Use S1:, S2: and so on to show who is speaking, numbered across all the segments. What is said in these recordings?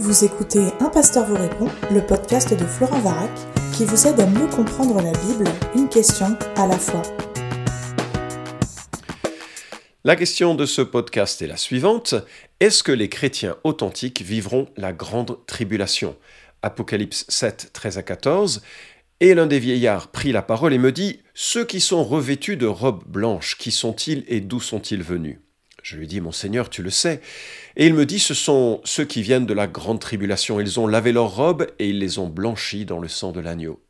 S1: Vous écoutez Un pasteur vous répond, le podcast de Florent Varac, qui vous aide à mieux comprendre la Bible, une question à la fois.
S2: La question de ce podcast est la suivante. Est-ce que les chrétiens authentiques vivront la grande tribulation? Apocalypse 7, 13 à 14. Et l'un des vieillards prit la parole et me dit, Ceux qui sont revêtus de robes blanches, qui sont-ils et d'où sont-ils venus? Je lui dis, Mon Seigneur, tu le sais. Et il me dit, Ce sont ceux qui viennent de la grande tribulation. Ils ont lavé leurs robes et ils les ont blanchies dans le sang de l'agneau.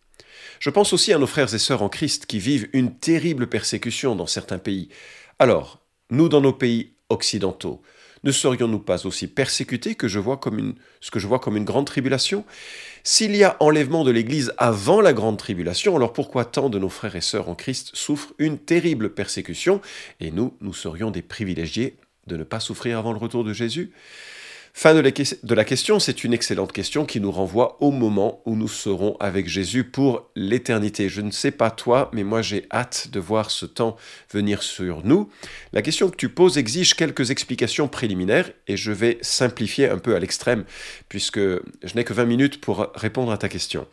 S2: Je pense aussi à nos frères et sœurs en Christ qui vivent une terrible persécution dans certains pays. Alors, nous, dans nos pays occidentaux, ne serions-nous pas aussi persécutés que je vois comme ce que je vois comme une grande tribulation? S'il y a enlèvement de l'Église avant la grande tribulation, alors pourquoi tant de nos frères et sœurs en Christ souffrent une terrible persécution? Et nous, nous serions des privilégiés de ne pas souffrir avant le retour de Jésus? Fin de la, question, c'est une excellente question qui nous renvoie au moment où nous serons avec Jésus pour l'éternité. Je ne sais pas toi, mais moi j'ai hâte de voir ce temps venir sur nous. La question que tu poses exige quelques explications préliminaires et je vais simplifier un peu à l'extrême puisque je n'ai que 20 minutes pour répondre à ta question.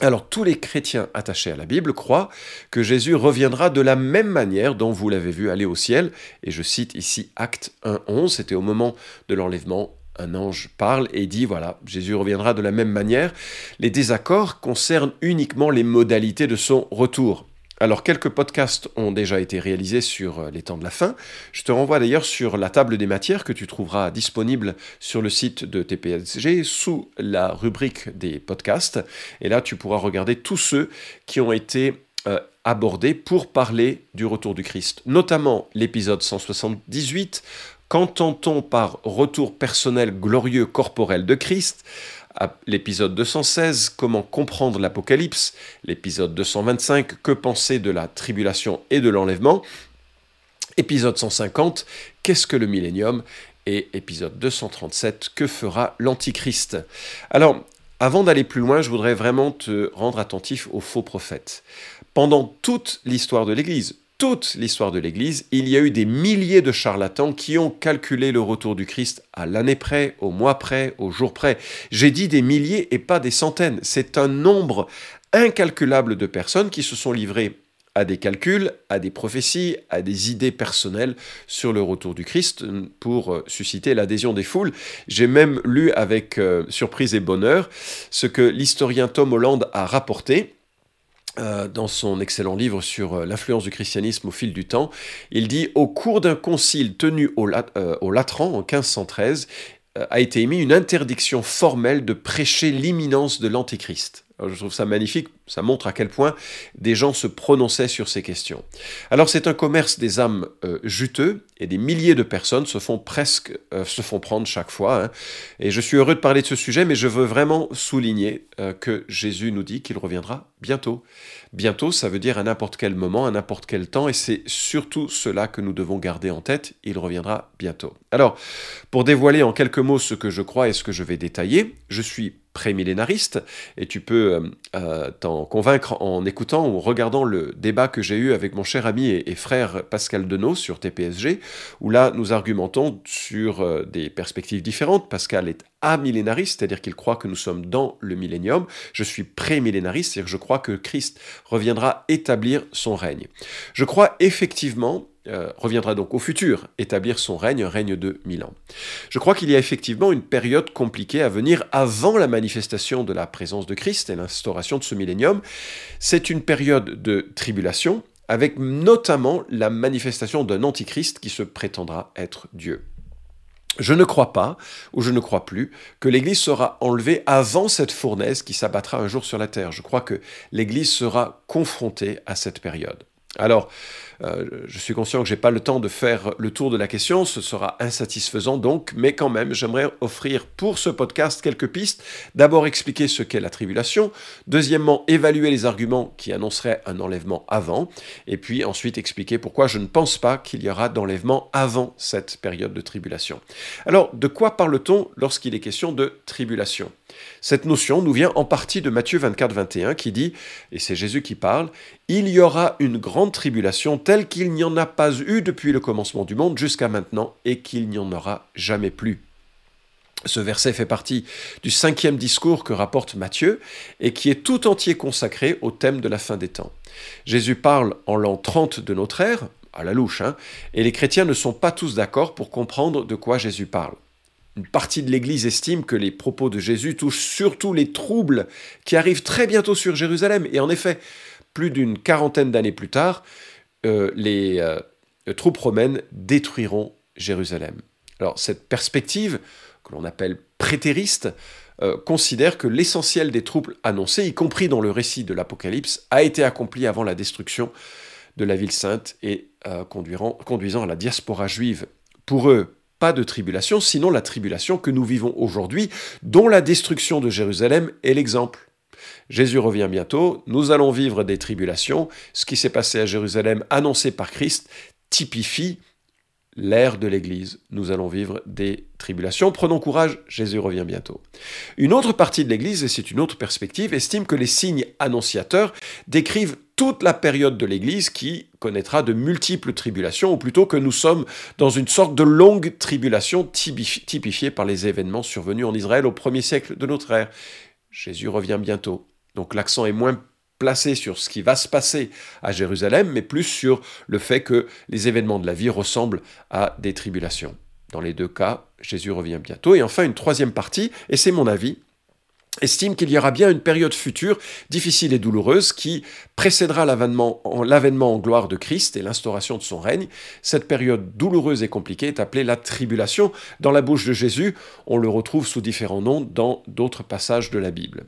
S2: Alors tous les chrétiens attachés à la Bible croient que Jésus reviendra de la même manière dont vous l'avez vu aller au ciel, et je cite ici Acte 1.11, c'était au moment de l'enlèvement, un ange parle et dit, voilà, Jésus reviendra de la même manière. Les désaccords concernent uniquement les modalités de son retour. Alors, quelques podcasts ont déjà été réalisés sur euh, les temps de la fin. Je te renvoie d'ailleurs sur la table des matières que tu trouveras disponible sur le site de TPSG sous la rubrique des podcasts. Et là, tu pourras regarder tous ceux qui ont été euh, abordés pour parler du retour du Christ, notamment l'épisode 178. Qu'entend-on par retour personnel glorieux corporel de Christ? L'épisode 216, Comment comprendre l'Apocalypse, l'épisode 225, Que penser de la tribulation et de l'enlèvement, épisode 150, Qu'est-ce que le millénium et épisode 237, Que fera l'Antichrist Alors, avant d'aller plus loin, je voudrais vraiment te rendre attentif aux faux prophètes. Pendant toute l'histoire de l'Église, toute l'histoire de l'Église, il y a eu des milliers de charlatans qui ont calculé le retour du Christ à l'année près, au mois près, au jour près. J'ai dit des milliers et pas des centaines. C'est un nombre incalculable de personnes qui se sont livrées à des calculs, à des prophéties, à des idées personnelles sur le retour du Christ pour euh, susciter l'adhésion des foules. J'ai même lu avec euh, surprise et bonheur ce que l'historien Tom Holland a rapporté euh, dans son excellent livre sur euh, l'influence du christianisme au fil du temps, il dit Au cours d'un concile tenu au, euh, au Latran en 1513, a été émise une interdiction formelle de prêcher l'imminence de l'Antéchrist je trouve ça magnifique, ça montre à quel point des gens se prononçaient sur ces questions. Alors c'est un commerce des âmes euh, juteux et des milliers de personnes se font presque euh, se font prendre chaque fois. Hein. Et je suis heureux de parler de ce sujet, mais je veux vraiment souligner euh, que Jésus nous dit qu'il reviendra bientôt. Bientôt, ça veut dire à n'importe quel moment, à n'importe quel temps, et c'est surtout cela que nous devons garder en tête. Il reviendra bientôt. Alors, pour dévoiler en quelques mots ce que je crois et ce que je vais détailler, je suis prémillénariste, et tu peux euh, convaincre en écoutant ou en regardant le débat que j'ai eu avec mon cher ami et, frère Pascal Denot sur TPSG, où là nous argumentons sur euh, des perspectives différentes. Pascal est amillénariste, c'est-à-dire qu'il croit que nous sommes dans le millénium. Je suis prémillénariste, c'est-à-dire que je crois que Christ reviendra établir son règne. Je crois effectivement euh, reviendra donc au futur, établir son règne, un règne de mille ans. Je crois qu'il y a effectivement une période compliquée à venir avant la manifestation de la présence de Christ et l'instauration de ce millénium. C'est une période de tribulation, avec notamment la manifestation d'un antichrist qui se prétendra être Dieu. Je ne crois pas, ou je ne crois plus, que l'Église sera enlevée avant cette fournaise qui s'abattra un jour sur la terre. Je crois que l'Église sera confrontée à cette période. Alors, euh, je suis conscient que je n'ai pas le temps de faire le tour de la question, ce sera insatisfaisant donc, mais quand même, j'aimerais offrir pour ce podcast quelques pistes. D'abord, expliquer ce qu'est la tribulation. Deuxièmement, évaluer les arguments qui annonceraient un enlèvement avant. Et puis ensuite, expliquer pourquoi je ne pense pas qu'il y aura d'enlèvement avant cette période de tribulation. Alors, de quoi parle-t-on lorsqu'il est question de tribulation? Cette notion nous vient en partie de Matthieu 24, 21 qui dit, et c'est Jésus qui parle, il y aura une grande tribulation telle qu'il n'y en a pas eu depuis le commencement du monde jusqu'à maintenant et qu'il n'y en aura jamais plus. Ce verset fait partie du cinquième discours que rapporte Matthieu et qui est tout entier consacré au thème de la fin des temps. Jésus parle en l'an 30 de notre ère, à la louche, hein, et les chrétiens ne sont pas tous d'accord pour comprendre de quoi Jésus parle. Une partie de l'Église estime que les propos de Jésus touchent surtout les troubles qui arrivent très bientôt sur Jérusalem. Et en effet, plus d'une quarantaine d'années plus tard, euh, les euh, troupes romaines détruiront Jérusalem. Alors cette perspective, que l'on appelle prétériste, euh, considère que l'essentiel des troubles annoncés, y compris dans le récit de l'Apocalypse, a été accompli avant la destruction de la ville sainte et conduisant à la diaspora juive. Pour eux, pas de tribulation, sinon la tribulation que nous vivons aujourd'hui, dont la destruction de Jérusalem est l'exemple. Jésus revient bientôt, nous allons vivre des tribulations. Ce qui s'est passé à Jérusalem, annoncé par Christ, typifie l'ère de l'Église. Nous allons vivre des tribulations. Prenons courage, Jésus revient bientôt. Une autre partie de l'Église, et c'est une autre perspective, estime que les signes annonciateurs décrivent toute la période de l'Église qui connaîtra de multiples tribulations, ou plutôt que nous sommes dans une sorte de longue tribulation typifiée par les événements survenus en Israël au premier siècle de notre ère. Jésus revient bientôt. Donc l'accent est moins placé sur ce qui va se passer à Jérusalem, mais plus sur le fait que les événements de la vie ressemblent à des tribulations. Dans les deux cas, Jésus revient bientôt. Et enfin, une troisième partie, et c'est mon avis, estime qu'il y aura bien une période future, difficile et douloureuse, qui précédera l'avènement en, gloire de Christ et l'instauration de son règne. Cette période douloureuse et compliquée est appelée la tribulation. Dans la bouche de Jésus, on le retrouve sous différents noms dans d'autres passages de la Bible.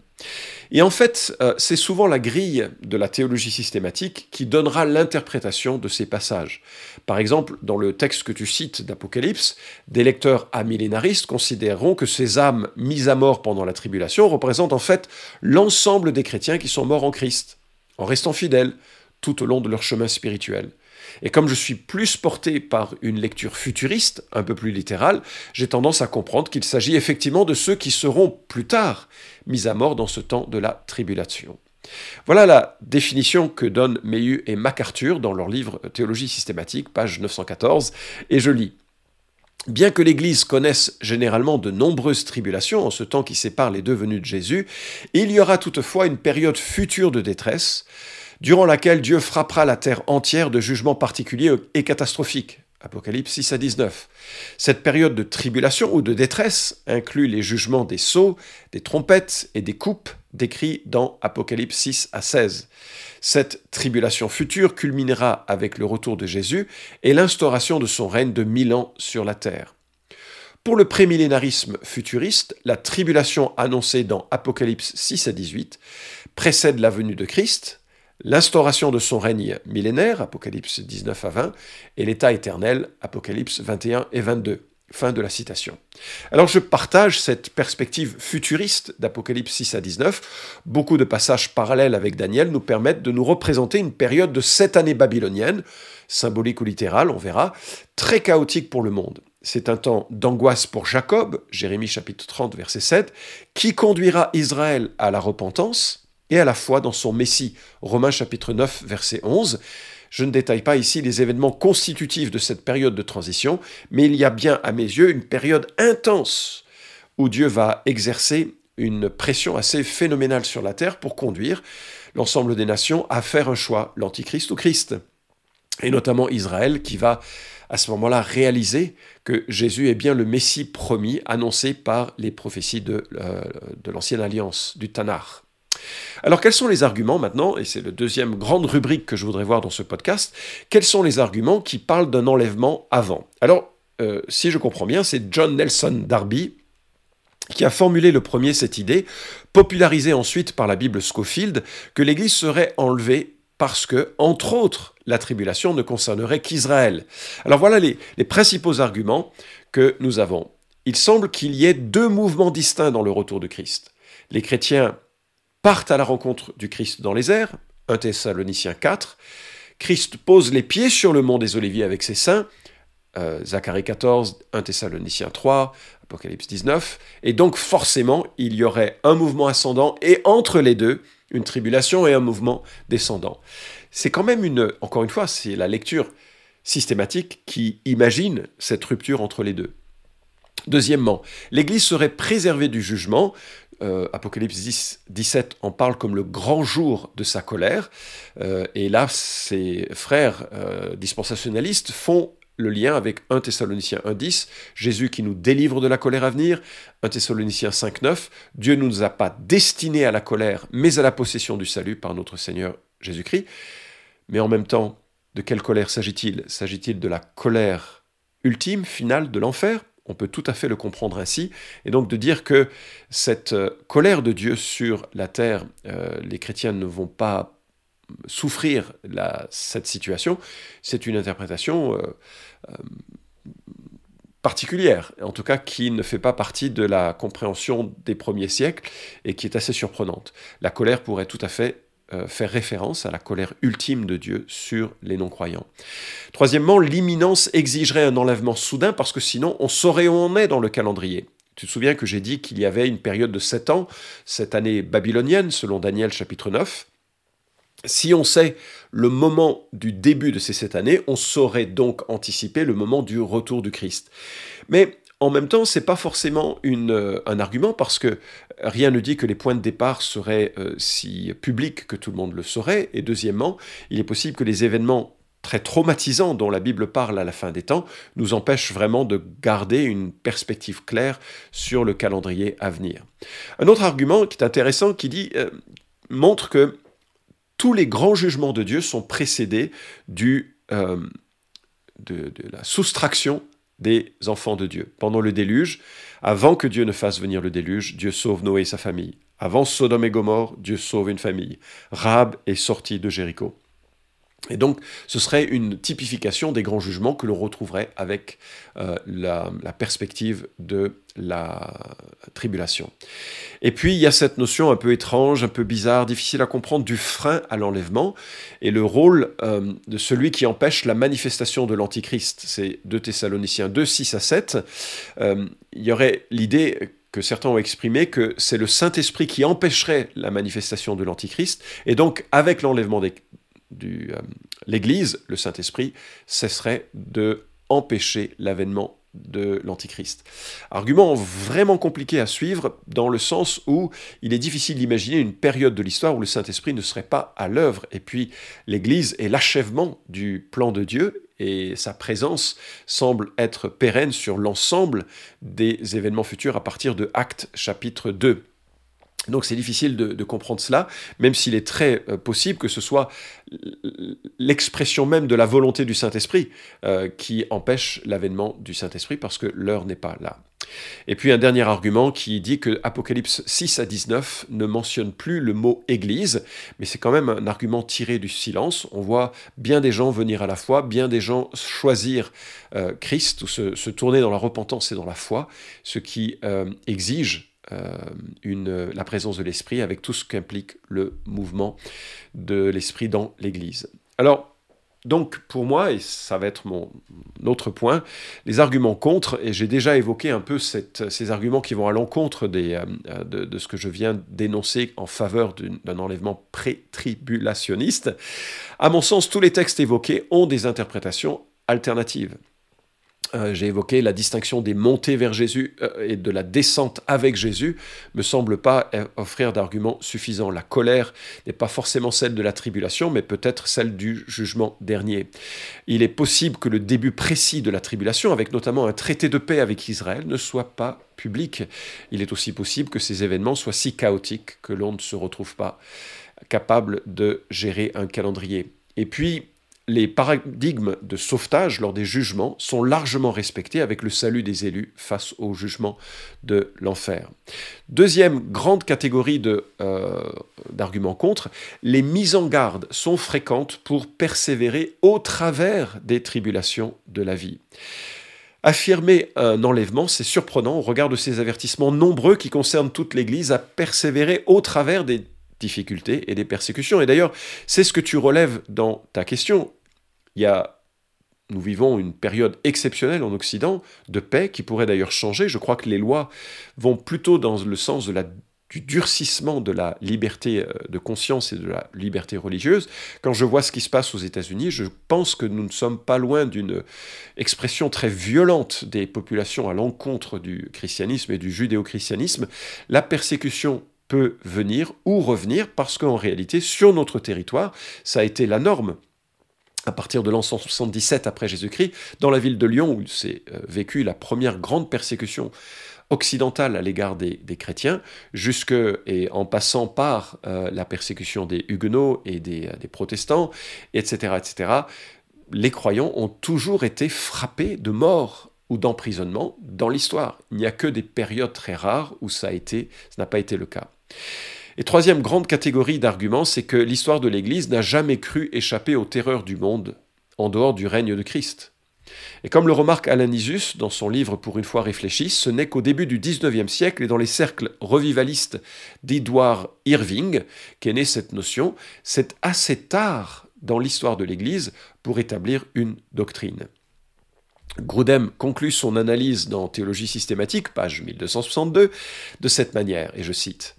S2: Et en fait, euh, c'est souvent la grille de la théologie systématique qui donnera l'interprétation de ces passages. Par exemple, dans le texte que tu cites d'Apocalypse, des lecteurs amillénaristes considéreront que ces âmes mises à mort pendant la tribulation représentent en fait l'ensemble des chrétiens qui sont morts en Christ, en restant fidèles tout au long de leur chemin spirituel. Et comme je suis plus porté par une lecture futuriste, un peu plus littérale, j'ai tendance à comprendre qu'il s'agit effectivement de ceux qui seront plus tard mis à mort dans ce temps de la tribulation. Voilà la définition que donnent Meyu et MacArthur dans leur livre Théologie systématique, page 914, et je lis. Bien que l'Église connaisse généralement de nombreuses tribulations en ce temps qui sépare les deux venues de Jésus, il y aura toutefois une période future de détresse, durant laquelle Dieu frappera la terre entière de jugements particuliers et catastrophiques. Apocalypse 6 à 19. Cette période de tribulation ou de détresse inclut les jugements des sceaux, des trompettes et des coupes décrits dans Apocalypse 6 à 16. Cette tribulation future culminera avec le retour de Jésus et l'instauration de son règne de mille ans sur la terre. Pour le prémillénarisme futuriste, la tribulation annoncée dans Apocalypse 6 à 18 précède la venue de Christ, l'instauration de son règne millénaire, Apocalypse 19 à 20, et l'état éternel, Apocalypse 21 et 22. Fin de la citation. Alors je partage cette perspective futuriste d'Apocalypse 6 à 19. Beaucoup de passages parallèles avec Daniel nous permettent de nous représenter une période de sept années babyloniennes, symbolique ou littérale, on verra, très chaotique pour le monde. C'est un temps d'angoisse pour Jacob, Jérémie chapitre 30 verset 7, qui conduira Israël à la repentance, et à la foi dans son Messie. Romains chapitre 9, verset 11. Je ne détaille pas ici les événements constitutifs de cette période de transition, mais il y a bien à mes yeux une période intense où Dieu va exercer une pression assez phénoménale sur la terre pour conduire l'ensemble des nations à faire un choix, l'Antichrist ou Christ. Et notamment Israël qui va à ce moment-là réaliser que Jésus est bien le Messie promis annoncé par les prophéties de, euh, l'Ancienne Alliance, du Tanakh. Alors quels sont les arguments maintenant, et c'est la deuxième grande rubrique que je voudrais voir dans ce podcast, quels sont les arguments qui parlent d'un enlèvement avant? Alors, euh, si je comprends bien, c'est John Nelson Darby qui a formulé le premier cette idée, popularisée ensuite par la Bible Scofield, que l'Église serait enlevée parce que, entre autres, la tribulation ne concernerait qu'Israël. Alors voilà les, les principaux arguments que nous avons. Il semble qu'il y ait deux mouvements distincts dans le retour de Christ. Les chrétiens partent à la rencontre du Christ dans les airs, 1 Thessaloniciens 4. Christ pose les pieds sur le mont des Oliviers avec ses saints, euh, Zacharie 14, 1 Thessaloniciens 3, Apocalypse 19. Et donc forcément, il y aurait un mouvement ascendant et entre les deux, une tribulation et un mouvement descendant. C'est quand même une, encore une fois, c'est la lecture systématique qui imagine cette rupture entre les deux. Deuxièmement, l'Église serait préservée du jugement. Euh, Apocalypse 10, 17 en parle comme le grand jour de sa colère. Euh, et là, ses frères euh, dispensationalistes font le lien avec 1 Thessaloniciens 1.10, Jésus qui nous délivre de la colère à venir, 1 Thessaloniciens 5.9, Dieu ne nous a pas destinés à la colère, mais à la possession du salut par notre Seigneur Jésus-Christ. Mais en même temps, de quelle colère s'agit-il? S'agit-il de la colère ultime, finale de l'enfer? On peut tout à fait le comprendre ainsi, et donc de dire que cette euh, colère de Dieu sur la terre, euh, les chrétiens ne vont pas souffrir cette situation, c'est une interprétation euh, particulière, en tout cas qui ne fait pas partie de la compréhension des premiers siècles et qui est assez surprenante. La colère pourrait tout à fait faire référence à la colère ultime de Dieu sur les non-croyants. Troisièmement, l'imminence exigerait un enlèvement soudain parce que sinon on saurait où on est dans le calendrier. Tu te souviens que j'ai dit qu'il y avait une période de sept ans, cette année babylonienne, selon Daniel chapitre 9. Si on sait le moment du début de ces sept années, on saurait donc anticiper le moment du retour du Christ. Mais en même temps, c'est pas forcément euh, un argument parce que rien ne dit que les points de départ seraient euh, si publics que tout le monde le saurait. Et deuxièmement, il est possible que les événements très traumatisants dont la Bible parle à la fin des temps nous empêchent vraiment de garder une perspective claire sur le calendrier à venir. Un autre argument qui est intéressant qui dit euh, montre que tous les grands jugements de Dieu sont précédés du, de la soustraction des enfants de Dieu. Pendant le déluge, avant que Dieu ne fasse venir le déluge, Dieu sauve Noé et sa famille. Avant Sodome et Gomorre, Dieu sauve une famille. Rab est sorti de Jéricho. Et donc, ce serait une typification des grands jugements que l'on retrouverait avec euh, la, perspective de la tribulation. Et puis, il y a cette notion un peu étrange, un peu bizarre, difficile à comprendre du frein à l'enlèvement et le rôle euh, de celui qui empêche la manifestation de l'Antichrist. C'est 2 Thessaloniciens 2, 6 à 7. Euh, il y aurait l'idée que certains ont exprimé que c'est le Saint-Esprit qui empêcherait la manifestation de l'Antichrist, et donc avec l'enlèvement des, euh, l'Église, le Saint-Esprit, cesserait de empêcher l'avènement de l'Antichrist. Argument vraiment compliqué à suivre dans le sens où il est difficile d'imaginer une période de l'histoire où le Saint-Esprit ne serait pas à l'œuvre. Et puis l'Église est l'achèvement du plan de Dieu et sa présence semble être pérenne sur l'ensemble des événements futurs à partir de Actes chapitre 2. Donc c'est difficile de, comprendre cela, même s'il est très euh, possible que ce soit l'expression même de la volonté du Saint-Esprit euh, qui empêche l'avènement du Saint-Esprit parce que l'heure n'est pas là. Et puis un dernier argument qui dit que Apocalypse 6 à 19 ne mentionne plus le mot Église, mais c'est quand même un argument tiré du silence. On voit bien des gens venir à la foi, bien des gens choisir euh, Christ ou se, tourner dans la repentance et dans la foi, ce qui exige une, la présence de l'esprit avec tout ce qu'implique le mouvement de l'esprit dans l'Église. Alors, donc pour moi, et ça va être mon autre point, les arguments contre, et j'ai déjà évoqué un peu ces arguments qui vont à l'encontre euh, de, de, ce que je viens d'énoncer en faveur d'un enlèvement pré-tribulationniste, à mon sens, tous les textes évoqués ont des interprétations alternatives. Euh, j'ai évoqué la distinction des montées vers Jésus euh, et de la descente avec Jésus, me semble pas offrir d'arguments suffisants. La colère n'est pas forcément celle de la tribulation, mais peut-être celle du jugement dernier. Il est possible que le début précis de la tribulation, avec notamment un traité de paix avec Israël, ne soit pas public. Il est aussi possible que ces événements soient si chaotiques que l'on ne se retrouve pas capable de gérer un calendrier. Et puis, les paradigmes de sauvetage lors des jugements sont largement respectés avec le salut des élus face au jugement de l'enfer. Deuxième grande catégorie euh, d'arguments contre, les mises en garde sont fréquentes pour persévérer au travers des tribulations de la vie. Affirmer un enlèvement, c'est surprenant au regard de ces avertissements nombreux qui concernent toute l'Église à persévérer au travers des difficultés et des persécutions. Et d'ailleurs, c'est ce que tu relèves dans ta question. Il y a, nous vivons une période exceptionnelle en Occident de paix qui pourrait d'ailleurs changer. Je crois que les lois vont plutôt dans le sens du durcissement de la liberté euh, de conscience et de la liberté religieuse, quand je vois ce qui se passe aux États-Unis, je pense que nous ne sommes pas loin d'une expression très violente des populations à l'encontre du christianisme et du judéo-christianisme. La persécution peut venir ou revenir parce qu'en réalité, sur notre territoire, ça a été la norme à partir de l'an 177 après Jésus-Christ, dans la ville de Lyon, où s'est euh, vécue la première grande persécution occidentale à l'égard des, chrétiens, jusque et en passant par euh, la persécution des huguenots et des, des, protestants, etc., etc., les croyants ont toujours été frappés de mort ou d'emprisonnement dans l'histoire. Il n'y a que des périodes très rares où ça n'a pas été le cas. Et troisième grande catégorie d'arguments, c'est que l'histoire de l'Église n'a jamais cru échapper aux terreurs du monde en dehors du règne de Christ. Et comme le remarque Isus dans son livre Pour une fois réfléchi, ce n'est qu'au début du XIXe siècle et dans les cercles revivalistes d'Edward Irving qu'est née cette notion. C'est assez tard dans l'histoire de l'Église pour établir une doctrine. Grudem conclut son analyse dans Théologie systématique, page 1262, de cette manière, et je cite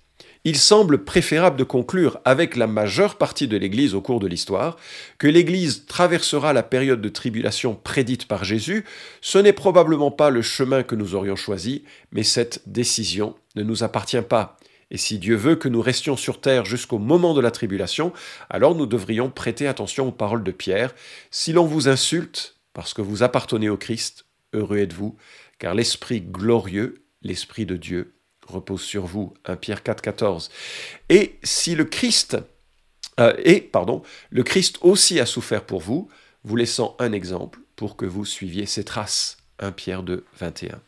S2: il semble préférable de conclure avec la majeure partie de l'Église au cours de l'histoire que l'Église traversera la période de tribulation prédite par Jésus. Ce n'est probablement pas le chemin que nous aurions choisi, mais cette décision ne nous appartient pas. Et si Dieu veut que nous restions sur terre jusqu'au moment de la tribulation, alors nous devrions prêter attention aux paroles de Pierre. Si l'on vous insulte parce que vous appartenez au Christ, heureux êtes-vous, car l'Esprit glorieux, l'Esprit de Dieu, repose sur vous. 1 Pierre 4, 14. Et si le Christ, euh, et pardon, le Christ aussi a souffert pour vous, vous laissant un exemple pour que vous suiviez ses traces. 1 Pierre 2, 21.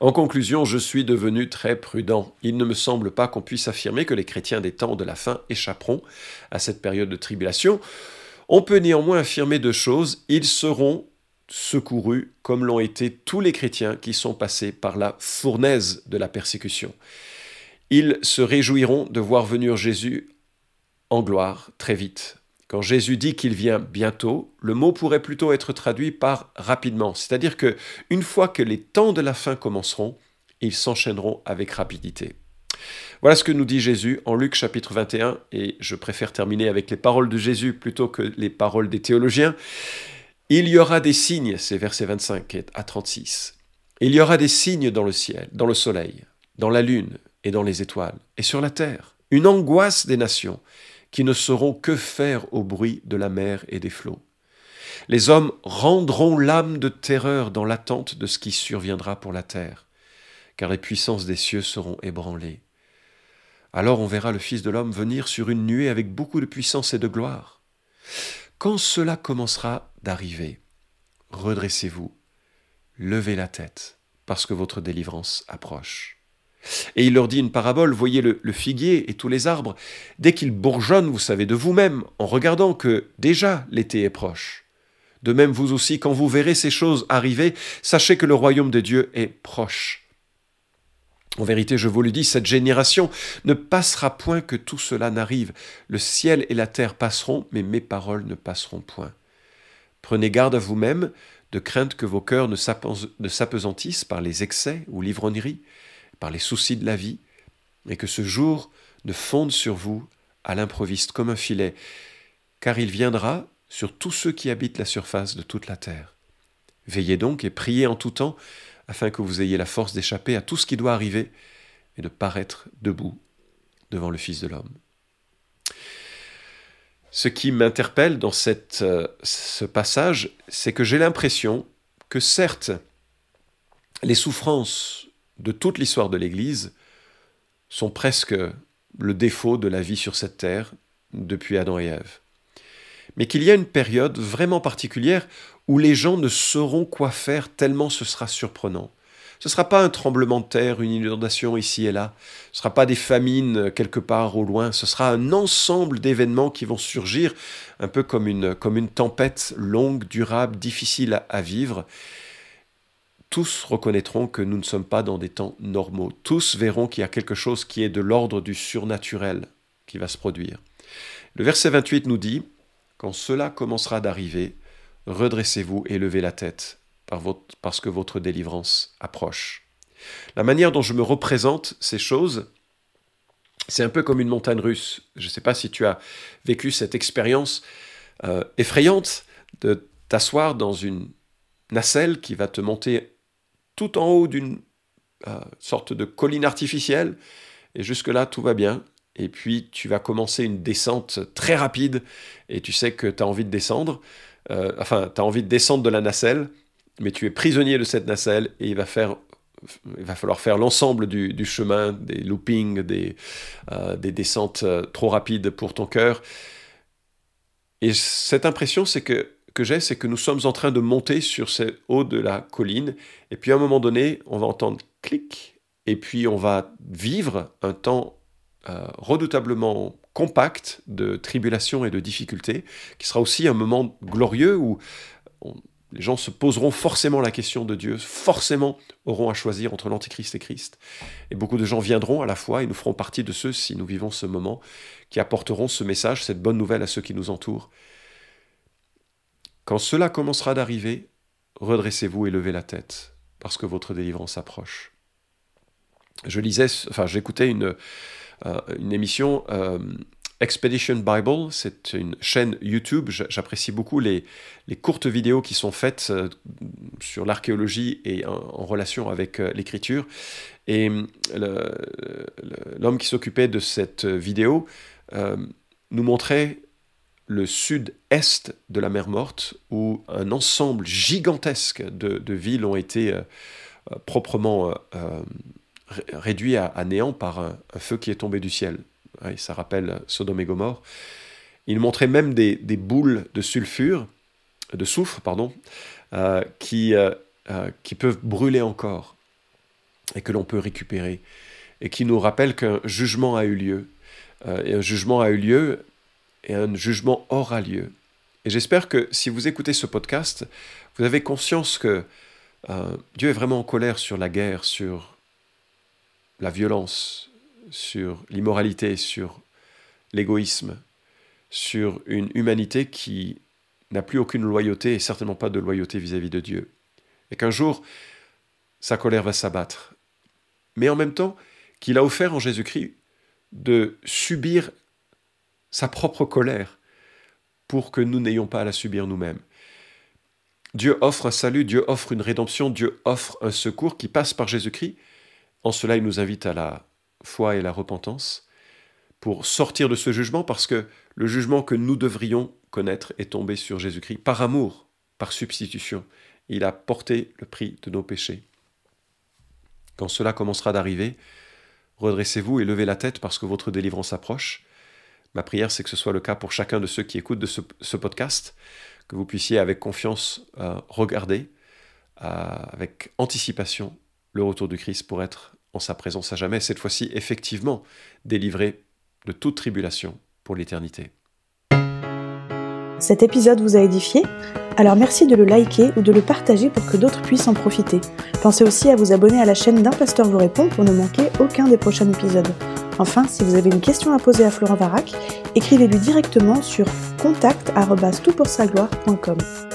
S2: En conclusion, je suis devenu très prudent. Il ne me semble pas qu'on puisse affirmer que les chrétiens des temps de la fin échapperont à cette période de tribulation. On peut néanmoins affirmer deux choses. Ils seront secourus comme l'ont été tous les chrétiens qui sont passés par la fournaise de la persécution. Ils se réjouiront de voir venir Jésus en gloire très vite. Quand Jésus dit qu'il vient bientôt, le mot pourrait plutôt être traduit par rapidement, c'est-à-dire que une fois que les temps de la fin commenceront, ils s'enchaîneront avec rapidité. Voilà ce que nous dit Jésus en Luc chapitre 21, et je préfère terminer avec les paroles de Jésus plutôt que les paroles des théologiens. Il y aura des signes, c'est verset 25 à 36. Il y aura des signes dans le ciel, dans le soleil, dans la lune et dans les étoiles, et sur la terre. Une angoisse des nations qui ne sauront que faire au bruit de la mer et des flots. Les hommes rendront l'âme de terreur dans l'attente de ce qui surviendra pour la terre, car les puissances des cieux seront ébranlées. Alors on verra le Fils de l'homme venir sur une nuée avec beaucoup de puissance et de gloire. Quand cela commencera d'arriver, redressez-vous, levez la tête, parce que votre délivrance approche. Et il leur dit une parabole, voyez le, figuier et tous les arbres, dès qu'ils bourgeonnent, vous savez de vous-même, en regardant que déjà l'été est proche. De même vous aussi, quand vous verrez ces choses arriver, sachez que le royaume de Dieu est proche. En vérité, je vous le dis, cette génération ne passera point que tout cela n'arrive. Le ciel et la terre passeront, mais mes paroles ne passeront point. Prenez garde à vous-même, de crainte que vos cœurs ne s'apesantissent par les excès ou l'ivrognerie, par les soucis de la vie, et que ce jour ne fonde sur vous à l'improviste comme un filet, car il viendra sur tous ceux qui habitent la surface de toute la terre. Veillez donc et priez en tout temps, afin que vous ayez la force d'échapper à tout ce qui doit arriver et de paraître debout devant le Fils de l'homme. Ce qui m'interpelle dans euh, ce passage, c'est que j'ai l'impression que certes, les souffrances de toute l'histoire de l'Église sont presque le défaut de la vie sur cette terre depuis Adam et Ève. Mais qu'il y a une période vraiment particulière où les gens ne sauront quoi faire tellement ce sera surprenant. Ce ne sera pas un tremblement de terre, une inondation ici et là, ce ne sera pas des famines quelque part au loin, ce sera un ensemble d'événements qui vont surgir un peu comme une, tempête longue, durable, difficile à, vivre. Tous reconnaîtront que nous ne sommes pas dans des temps normaux. Tous verront qu'il y a quelque chose qui est de l'ordre du surnaturel qui va se produire. Le verset 28 nous dit, Quand cela commencera d'arriver, redressez-vous et levez la tête, parce que votre délivrance approche. La manière dont je me représente ces choses, c'est un peu comme une montagne russe. Je ne sais pas si tu as vécu cette expérience euh, effrayante de t'asseoir dans une nacelle qui va te monter tout en haut d'une euh, sorte de colline artificielle, et jusque-là, tout va bien. Et puis, tu vas commencer une descente très rapide, et tu sais que tu as envie de descendre. Euh, enfin, tu as envie de descendre de la nacelle, mais tu es prisonnier de cette nacelle, et il va faire il va falloir faire l'ensemble du, chemin, des loopings, des, euh, des descentes euh, trop rapides pour ton cœur. Et cette impression, c'est que, que j'ai, c'est que nous sommes en train de monter sur ce haut de la colline, et puis à un moment donné, on va entendre clic, et puis on va vivre un temps euh, redoutablement compact de tribulation et de difficulté, qui sera aussi un moment glorieux où les gens se poseront forcément la question de Dieu, forcément auront à choisir entre l'Antichrist et Christ. Et beaucoup de gens viendront à la fois et nous ferons partie de ceux, si nous vivons ce moment, qui apporteront ce message, cette bonne nouvelle à ceux qui nous entourent. Quand cela commencera d'arriver, redressez-vous et levez la tête, parce que votre délivrance approche. Je lisais, enfin j'écoutais une, euh, une émission euh, Expedition Bible, c'est une chaîne YouTube. J'apprécie beaucoup les, courtes vidéos qui sont faites euh, sur l'archéologie et en, relation avec euh, l'écriture. Et l'homme qui s'occupait de cette vidéo euh, nous montrait le sud-est de la mer Morte, où un ensemble gigantesque de, villes ont été proprement réduits à, néant par un feu qui est tombé du ciel ça rappelle Sodome et Gomorre. Il montrait même des, boules de sulfure, de soufre, pardon, euh, qui, euh, euh, qui peuvent brûler encore et que l'on peut récupérer, et qui nous rappelle qu'un jugement a eu lieu. et un jugement a eu lieu, et un jugement aura lieu. Et j'espère que si vous écoutez ce podcast, vous avez conscience que Dieu est vraiment en colère sur la guerre, sur la violence, sur l'immoralité, sur l'égoïsme, sur une humanité qui n'a plus aucune loyauté et certainement pas de loyauté vis-à-vis de Dieu. Et qu'un jour, sa colère va s'abattre. Mais en même temps, qu'il a offert en Jésus-Christ de subir sa propre colère pour que nous n'ayons pas à la subir nous-mêmes. Dieu offre un salut, Dieu offre une rédemption, Dieu offre un secours qui passe par Jésus-Christ. En cela, il nous invite à la foi et la repentance, pour sortir de ce jugement, parce que le jugement que nous devrions connaître est tombé sur Jésus-Christ par amour, par substitution. Il a porté le prix de nos péchés. Quand cela commencera d'arriver, redressez-vous et levez la tête parce que votre délivrance approche. Ma prière, c'est que ce soit le cas pour chacun de ceux qui écoutent de ce, podcast, que vous puissiez avec confiance euh, regarder, euh, avec anticipation, le retour du Christ pour être en sa présence à jamais, cette fois-ci effectivement délivré de toute tribulation pour l'éternité.
S1: Cet épisode vous a édifié? Alors merci de le liker ou de le partager pour que d'autres puissent en profiter. Pensez aussi à vous abonner à la chaîne d'un pasteur vous répond pour ne manquer aucun des prochains épisodes. Enfin, si vous avez une question à poser à Florent Varac, écrivez-lui directement sur contact.toutpoursagloire.com.